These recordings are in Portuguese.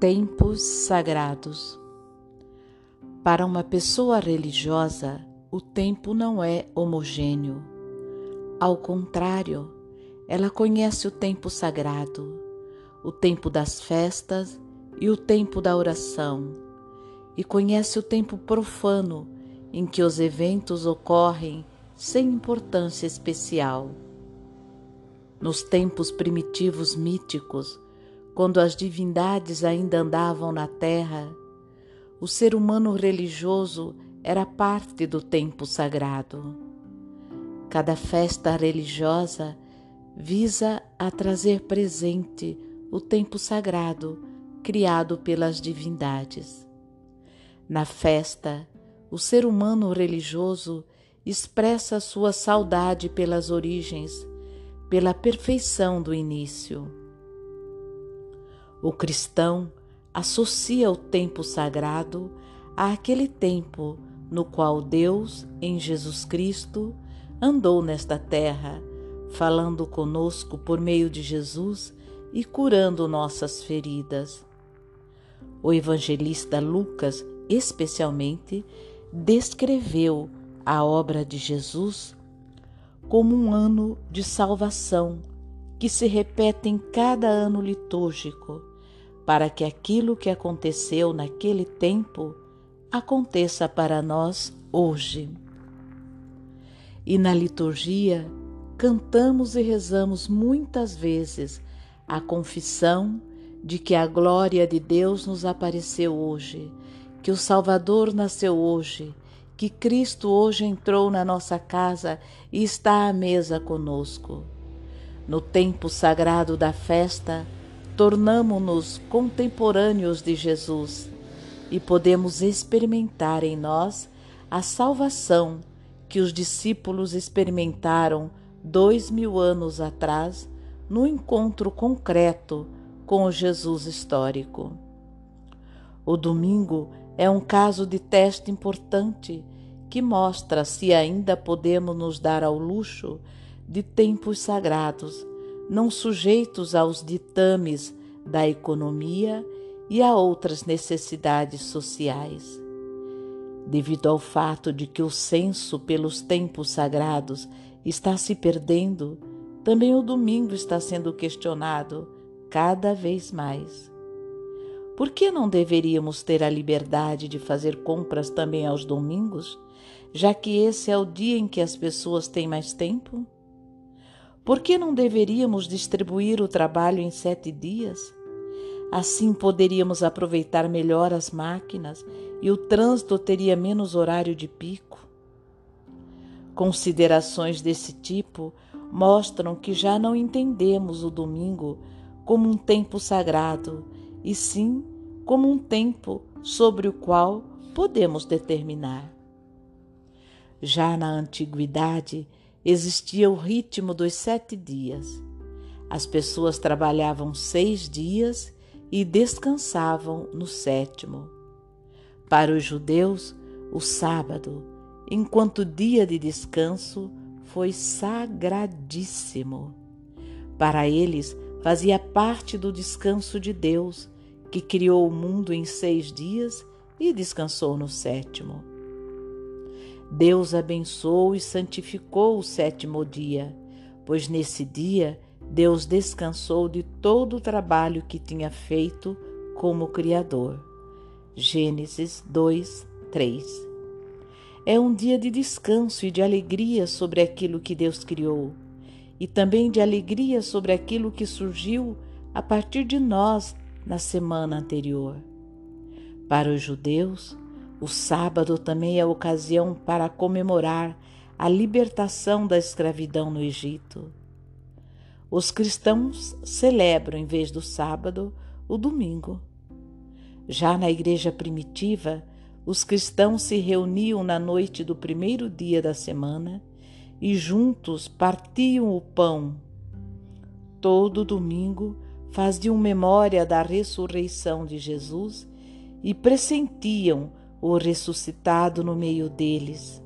Tempos sagrados. Para uma pessoa religiosa, o tempo não é homogêneo. Ao contrário, ela conhece o tempo sagrado, o tempo das festas e o tempo da oração, e conhece o tempo profano em que os eventos ocorrem sem importância especial. Nos tempos primitivos míticos, quando as divindades ainda andavam na terra, o ser humano religioso era parte do tempo sagrado. Cada festa religiosa visa a trazer presente o tempo sagrado criado pelas divindades. Na festa, o ser humano religioso expressa sua saudade pelas origens, pela perfeição do início. O cristão associa o tempo sagrado àquele tempo no qual Deus, em Jesus Cristo, andou nesta terra, falando conosco por meio de Jesus e curando nossas feridas. O evangelista Lucas, especialmente, descreveu a obra de Jesus como um ano de salvação que se repete em cada ano litúrgico para que aquilo que aconteceu naquele tempo aconteça para nós hoje. E na liturgia, cantamos e rezamos muitas vezes a confissão de que a glória de Deus nos apareceu hoje, que o Salvador nasceu hoje, que Cristo hoje entrou na nossa casa e está à mesa conosco. No tempo sagrado da festa, tornamo-nos contemporâneos de Jesus e podemos experimentar em nós a salvação que os discípulos experimentaram dois mil anos atrás no encontro concreto com o Jesus histórico. O domingo é um caso de teste importante que mostra se ainda podemos nos dar ao luxo de tempos sagrados não sujeitos aos ditames da economia e a outras necessidades sociais. Devido ao fato de que o senso pelos tempos sagrados está se perdendo, também o domingo está sendo questionado cada vez mais. Por que não deveríamos ter a liberdade de fazer compras também aos domingos, já que esse é o dia em que as pessoas têm mais tempo? Por que não deveríamos distribuir o trabalho em sete dias? Assim poderíamos aproveitar melhor as máquinas e o trânsito teria menos horário de pico. Considerações desse tipo mostram que já não entendemos o domingo como um tempo sagrado, e sim como um tempo sobre o qual podemos determinar. Já na antiguidade, existia o ritmo dos sete dias. As pessoas trabalhavam seis dias e descansavam no sétimo. Para os judeus, o sábado, enquanto dia de descanso, foi sagradíssimo. Para eles, fazia parte do descanso de Deus, que criou o mundo em seis dias e descansou no sétimo. Deus abençoou e santificou o sétimo dia, pois nesse dia Deus descansou de todo o trabalho que tinha feito como Criador. Gênesis 2, 3. É um dia de descanso e de alegria sobre aquilo que Deus criou, e também de alegria sobre aquilo que surgiu a partir de nós na semana anterior. Para os judeus, o sábado também é ocasião para comemorar a libertação da escravidão no Egito. Os cristãos celebram, em vez do sábado, o domingo. Já na igreja primitiva, os cristãos se reuniam na noite do primeiro dia da semana e juntos partiam o pão. Todo domingo faziam memória da ressurreição de Jesus e pressentiam o ressuscitado no meio deles.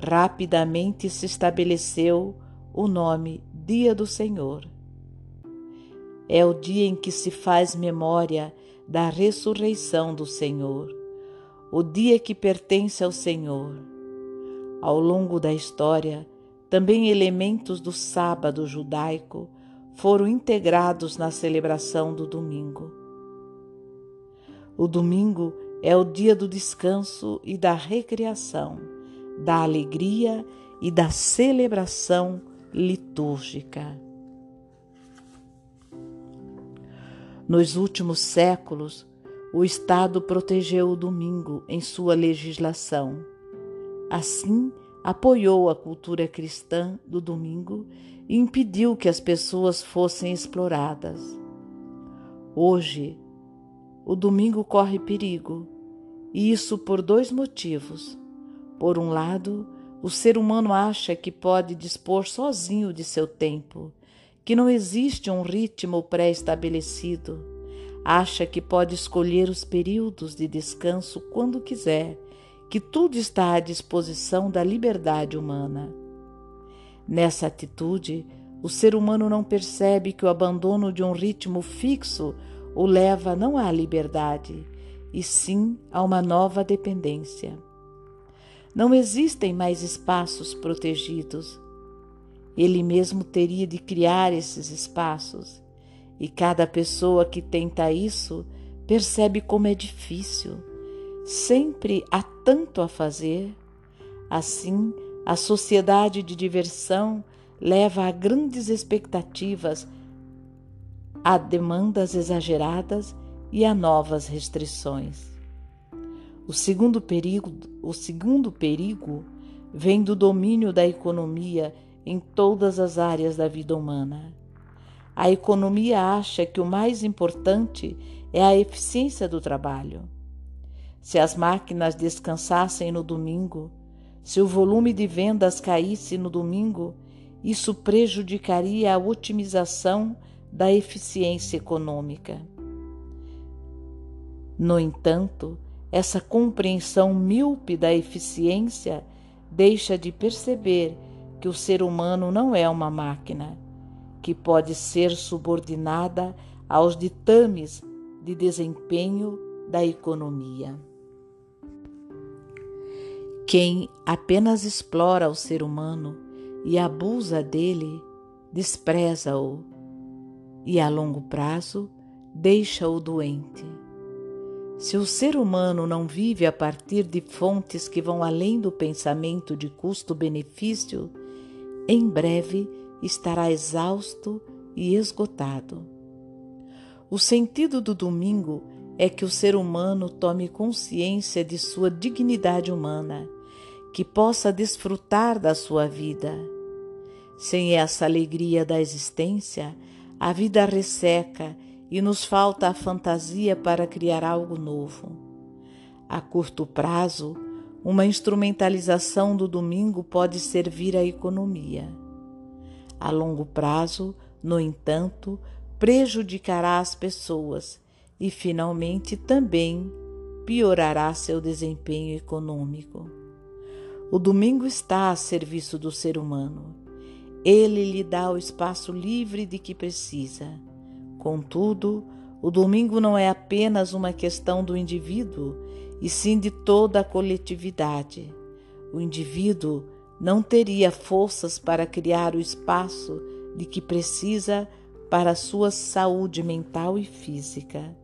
Rapidamente se estabeleceu o nome Dia do Senhor. É o dia em que se faz memória da ressurreição do Senhor, o dia que pertence ao Senhor. Ao longo da história, também elementos do sábado judaico foram integrados na celebração do domingo. O domingo é o dia do descanso e da recreação, da alegria e da celebração litúrgica. Nos últimos séculos, o Estado protegeu o domingo em sua legislação. Assim, apoiou a cultura cristã do domingo e impediu que as pessoas fossem exploradas. Hoje, o domingo corre perigo, e isso por dois motivos. Por um lado, o ser humano acha que pode dispor sozinho de seu tempo, que não existe um ritmo pré-estabelecido. Acha que pode escolher os períodos de descanso quando quiser que tudo está à disposição da liberdade humana. Nessa atitude, o ser humano não percebe que o abandono de um ritmo fixo o leva não à liberdade, e sim a uma nova dependência. Não existem mais espaços protegidos. Ele mesmo teria de criar esses espaços, e cada pessoa que tenta isso percebe como é difícil sempre há tanto a fazer. Assim, a sociedade de diversão leva a grandes expectativas, a demandas exageradas e a novas restrições. O segundo perigo, o segundo perigo vem do domínio da economia em todas as áreas da vida humana. A economia acha que o mais importante é a eficiência do trabalho. Se as máquinas descansassem no domingo, se o volume de vendas caísse no domingo, isso prejudicaria a otimização da eficiência econômica. No entanto, essa compreensão míope da eficiência deixa de perceber que o ser humano não é uma máquina, que pode ser subordinada aos ditames de desempenho da economia. Quem apenas explora o ser humano e abusa dele, despreza-o e a longo prazo deixa-o doente. Se o ser humano não vive a partir de fontes que vão além do pensamento de custo-benefício, em breve estará exausto e esgotado. O sentido do domingo é que o ser humano tome consciência de sua dignidade humana que possa desfrutar da sua vida. Sem essa alegria da existência, a vida resseca e nos falta a fantasia para criar algo novo. A curto prazo, uma instrumentalização do domingo pode servir à economia. A longo prazo, no entanto, prejudicará as pessoas e, finalmente, também piorará seu desempenho econômico. O domingo está a serviço do ser humano. Ele lhe dá o espaço livre de que precisa. Contudo, o domingo não é apenas uma questão do indivíduo, e sim de toda a coletividade. O indivíduo não teria forças para criar o espaço de que precisa para sua saúde mental e física.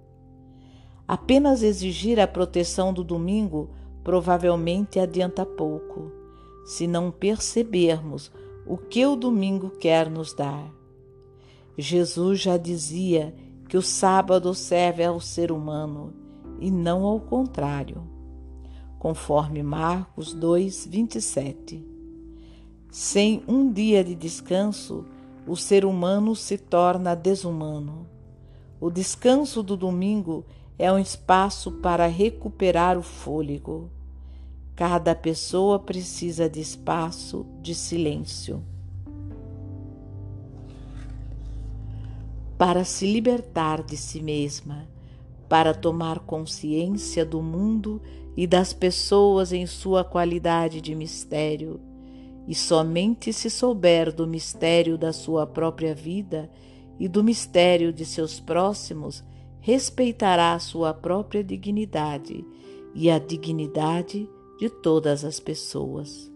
Apenas exigir a proteção do domingo provavelmente adianta pouco, se não percebermos o que o domingo quer nos dar. Jesus já dizia que o sábado serve ao ser humano e não ao contrário, conforme Marcos 2, 27. Sem um dia de descanso, o ser humano se torna desumano. O descanso do domingo é um espaço para recuperar o fôlego. Cada pessoa precisa de espaço, de silêncio. Para se libertar de si mesma, para tomar consciência do mundo e das pessoas em sua qualidade de mistério, e somente se souber do mistério da sua própria vida e do mistério de seus próximos, respeitará sua própria dignidade e a dignidade de todas as pessoas.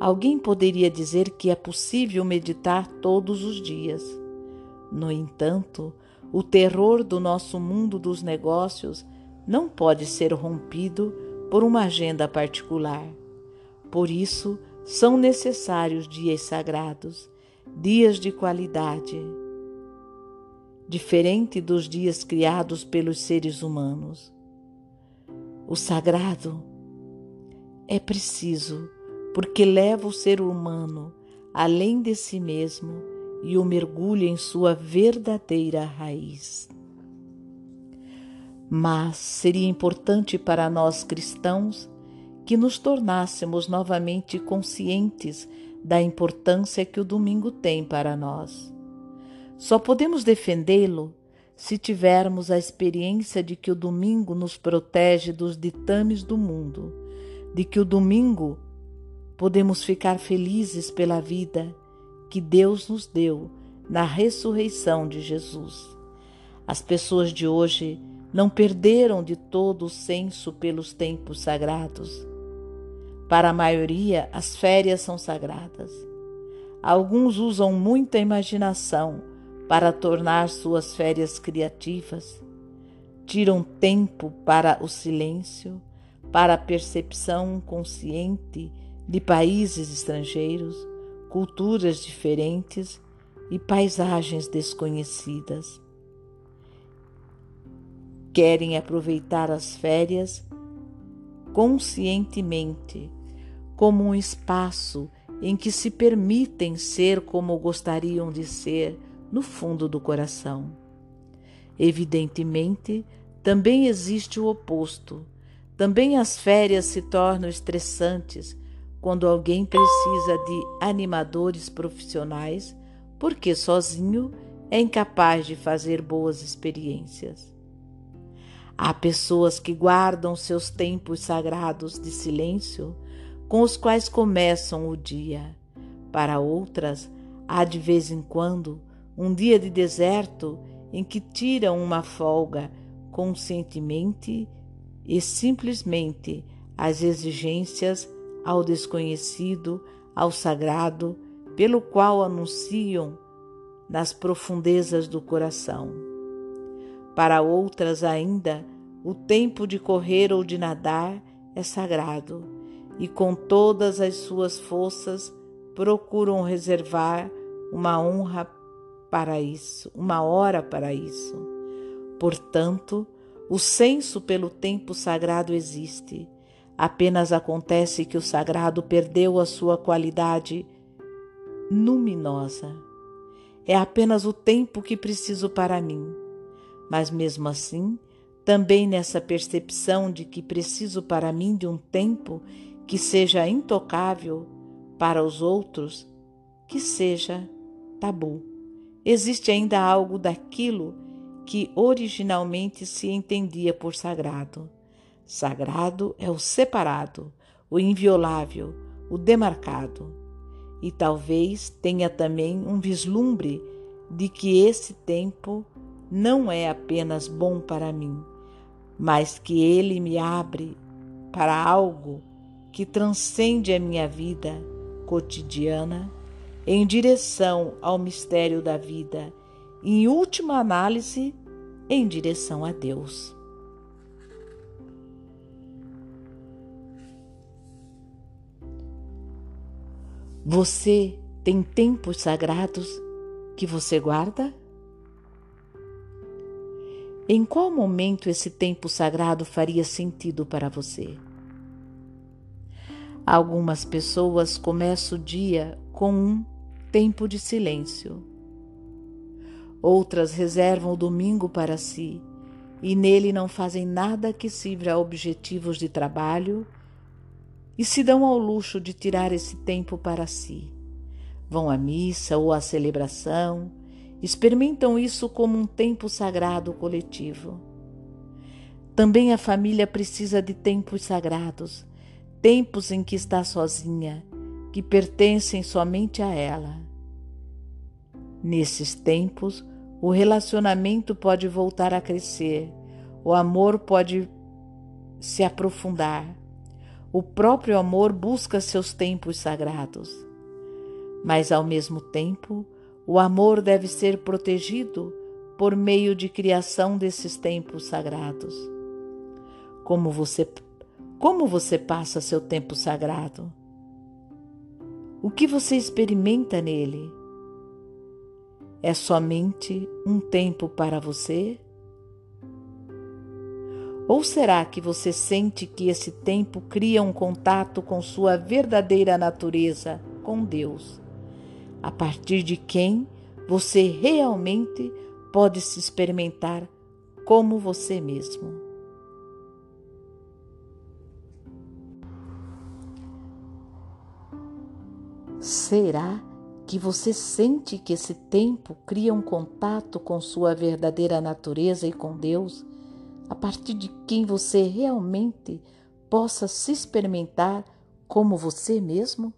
Alguém poderia dizer que é possível meditar todos os dias. No entanto, o terror do nosso mundo dos negócios não pode ser rompido por uma agenda particular. Por isso, são necessários dias sagrados, dias de qualidade, diferente dos dias criados pelos seres humanos. O sagrado é preciso porque leva o ser humano além de si mesmo e o mergulha em sua verdadeira raiz. Mas seria importante para nós cristãos que nos tornássemos novamente conscientes da importância que o domingo tem para nós. Só podemos defendê-lo se tivermos a experiência de que o domingo nos protege dos ditames do mundo, de que o domingo podemos ficar felizes pela vida que Deus nos deu na ressurreição de Jesus. As pessoas de hoje não perderam de todo o senso pelos tempos sagrados. Para a maioria, as férias são sagradas. Alguns usam muita imaginação para tornar suas férias criativas. Tiram tempo para o silêncio, para a percepção consciente de países estrangeiros, culturas diferentes e paisagens desconhecidas. Querem aproveitar as férias conscientemente, como um espaço em que se permitem ser como gostariam de ser no fundo do coração. Evidentemente, também existe o oposto. Também as férias se tornam estressantes quando alguém precisa de animadores profissionais, porque sozinho é incapaz de fazer boas experiências. Há pessoas que guardam seus tempos sagrados de silêncio com os quais começam o dia. Para outras, há de vez em quando um dia de deserto em que tiram uma folga conscientemente e simplesmente as exigências ao desconhecido, ao sagrado, pelo qual anunciam nas profundezas do coração. Para outras ainda, o tempo de correr ou de nadar é sagrado, e com todas as suas forças procuram reservar uma honra para isso, uma hora para isso. Portanto, o senso pelo tempo sagrado existe Apenas acontece que o sagrado perdeu a sua qualidade luminosa. É apenas o tempo que preciso para mim. Mas mesmo assim, também nessa percepção de que preciso para mim de um tempo que seja intocável para os outros, que seja tabu. Existe ainda algo daquilo que originalmente se entendia por sagrado. Sagrado é o separado, o inviolável, o demarcado. E talvez tenha também um vislumbre de que esse tempo não é apenas bom para mim, mas que ele me abre para algo que transcende a minha vida cotidiana em direção ao mistério da vida, e, em última análise, em direção a Deus. Você tem tempos sagrados que você guarda? Em qual momento esse tempo sagrado faria sentido para você? Algumas pessoas começam o dia com um tempo de silêncio. Outras reservam o domingo para si e nele não fazem nada que sirva a objetivos de trabalho e se dão ao luxo de tirar esse tempo para si. Vão à missa ou à celebração, experimentam isso como um tempo sagrado coletivo. Também a família precisa de tempos sagrados, tempos em que está sozinha, que pertencem somente a ela. Nesses tempos, o relacionamento pode voltar a crescer, o amor pode se aprofundar. O próprio amor busca seus tempos sagrados. Mas, ao mesmo tempo, o amor deve ser protegido por meio de criação desses tempos sagrados. Como você, como você passa seu tempo sagrado? O que você experimenta nele? É somente um tempo para você? Ou será que você sente que esse tempo cria um contato com sua verdadeira natureza, com Deus, a partir de quem você realmente pode se experimentar como você mesmo? Será que você sente que esse tempo cria um contato com sua verdadeira natureza e com Deus, a partir de quem você realmente possa se experimentar como você mesmo?